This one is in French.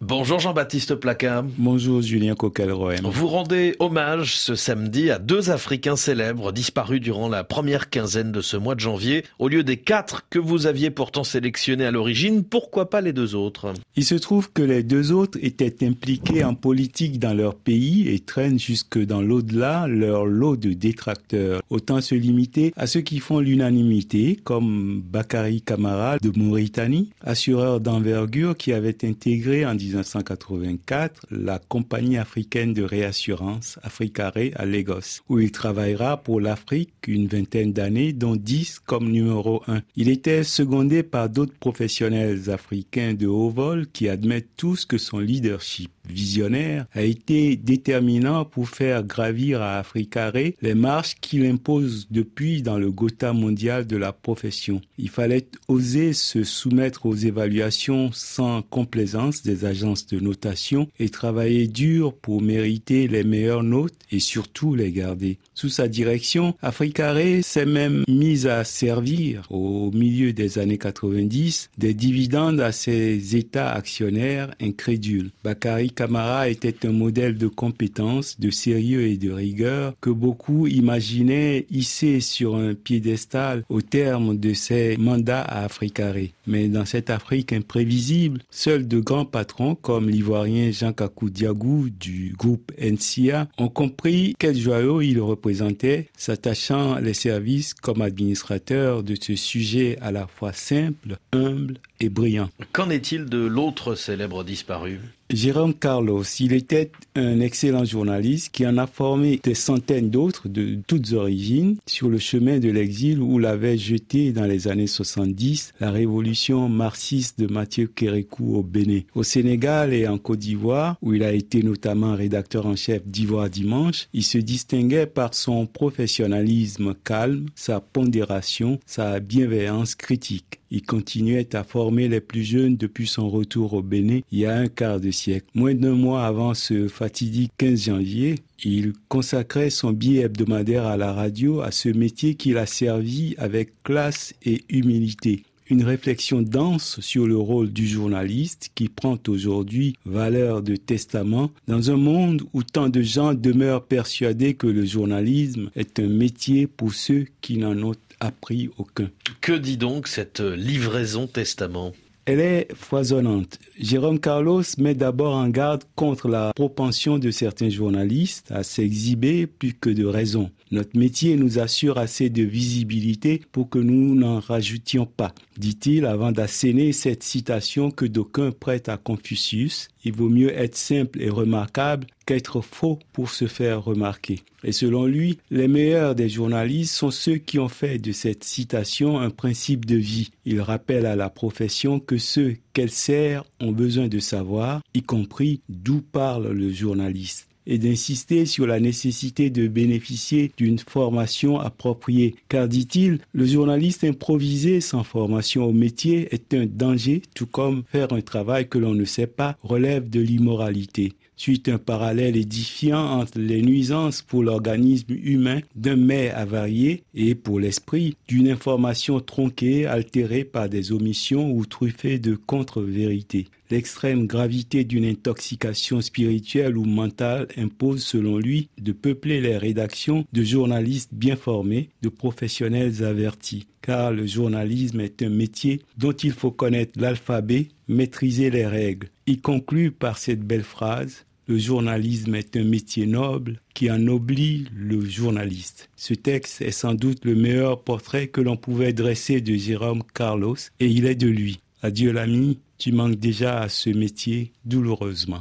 Bonjour Jean-Baptiste Placard. Bonjour Julien Coquelroem. Vous rendez hommage ce samedi à deux Africains célèbres disparus durant la première quinzaine de ce mois de janvier. Au lieu des quatre que vous aviez pourtant sélectionnés à l'origine, pourquoi pas les deux autres? Il se trouve que les deux autres étaient impliqués en politique dans leur pays et traînent jusque dans l'au-delà leur lot de détracteurs. Autant se limiter à ceux qui font l'unanimité, comme Bakary Camara de Mauritanie, assureur d'envergure qui avait intégré en 1984 la compagnie africaine de réassurance Africaré à Lagos, où il travaillera pour l'Afrique une vingtaine d'années, dont 10 comme numéro 1. Il était secondé par d'autres professionnels africains de haut vol qui admettent tous que son leadership visionnaire a été déterminant pour faire gravir à Africaré les marches qu'il impose depuis dans le Gotha mondial de la profession. Il fallait oser se soumettre aux évaluations sans complaisance des agents de notation et travailler dur pour mériter les meilleures notes et surtout les garder. Sous sa direction, Africaré s'est même mise à servir au milieu des années 90 des dividendes à ses États actionnaires incrédules. Bakary Camara était un modèle de compétence, de sérieux et de rigueur que beaucoup imaginaient hisser sur un piédestal au terme de ses mandats à Africaré. Mais dans cette Afrique imprévisible, seuls de grands patrons comme l'ivoirien Jean Kakou Diagou du groupe NCA ont compris quel joyau il représentait, s'attachant les services comme administrateur de ce sujet à la fois simple, humble et brillant. Qu'en est-il de l'autre célèbre disparu? Jérôme Carlos, il était un excellent journaliste qui en a formé des centaines d'autres de toutes origines sur le chemin de l'exil où l'avait jeté dans les années 70 la révolution marxiste de Mathieu Kérékou au Bénin. Au Sénégal et en Côte d'Ivoire, où il a été notamment rédacteur en chef d'Ivoire Dimanche, il se distinguait par son professionnalisme calme, sa pondération, sa bienveillance critique. Il continuait à former les plus jeunes depuis son retour au Bénin il y a un quart de siècle. Moins d'un mois avant ce fatidique 15 janvier, il consacrait son billet hebdomadaire à la radio, à ce métier qu'il a servi avec classe et humilité une réflexion dense sur le rôle du journaliste qui prend aujourd'hui valeur de testament dans un monde où tant de gens demeurent persuadés que le journalisme est un métier pour ceux qui n'en ont appris aucun. Que dit donc cette livraison testament? Elle est foisonnante. Jérôme Carlos met d'abord en garde contre la propension de certains journalistes à s'exhiber plus que de raison. Notre métier nous assure assez de visibilité pour que nous n'en rajoutions pas, dit-il avant d'asséner cette citation que d'aucuns prêtent à Confucius. Il vaut mieux être simple et remarquable qu'être faux pour se faire remarquer. Et selon lui, les meilleurs des journalistes sont ceux qui ont fait de cette citation un principe de vie. Il rappelle à la profession que ceux qu'elle sert ont besoin de savoir, y compris d'où parle le journaliste et d'insister sur la nécessité de bénéficier d'une formation appropriée. Car, dit-il, le journaliste improvisé sans formation au métier est un danger, tout comme faire un travail que l'on ne sait pas relève de l'immoralité suite un parallèle édifiant entre les nuisances pour l'organisme humain d'un mets avarié et pour l'esprit d'une information tronquée, altérée par des omissions ou truffée de contre-vérités. L'extrême gravité d'une intoxication spirituelle ou mentale impose, selon lui, de peupler les rédactions de journalistes bien formés, de professionnels avertis. Car le journalisme est un métier dont il faut connaître l'alphabet, maîtriser les règles. Il conclut par cette belle phrase le journalisme est un métier noble qui ennoblit le journaliste. Ce texte est sans doute le meilleur portrait que l'on pouvait dresser de Jérôme Carlos et il est de lui. Adieu l'ami, tu manques déjà à ce métier douloureusement.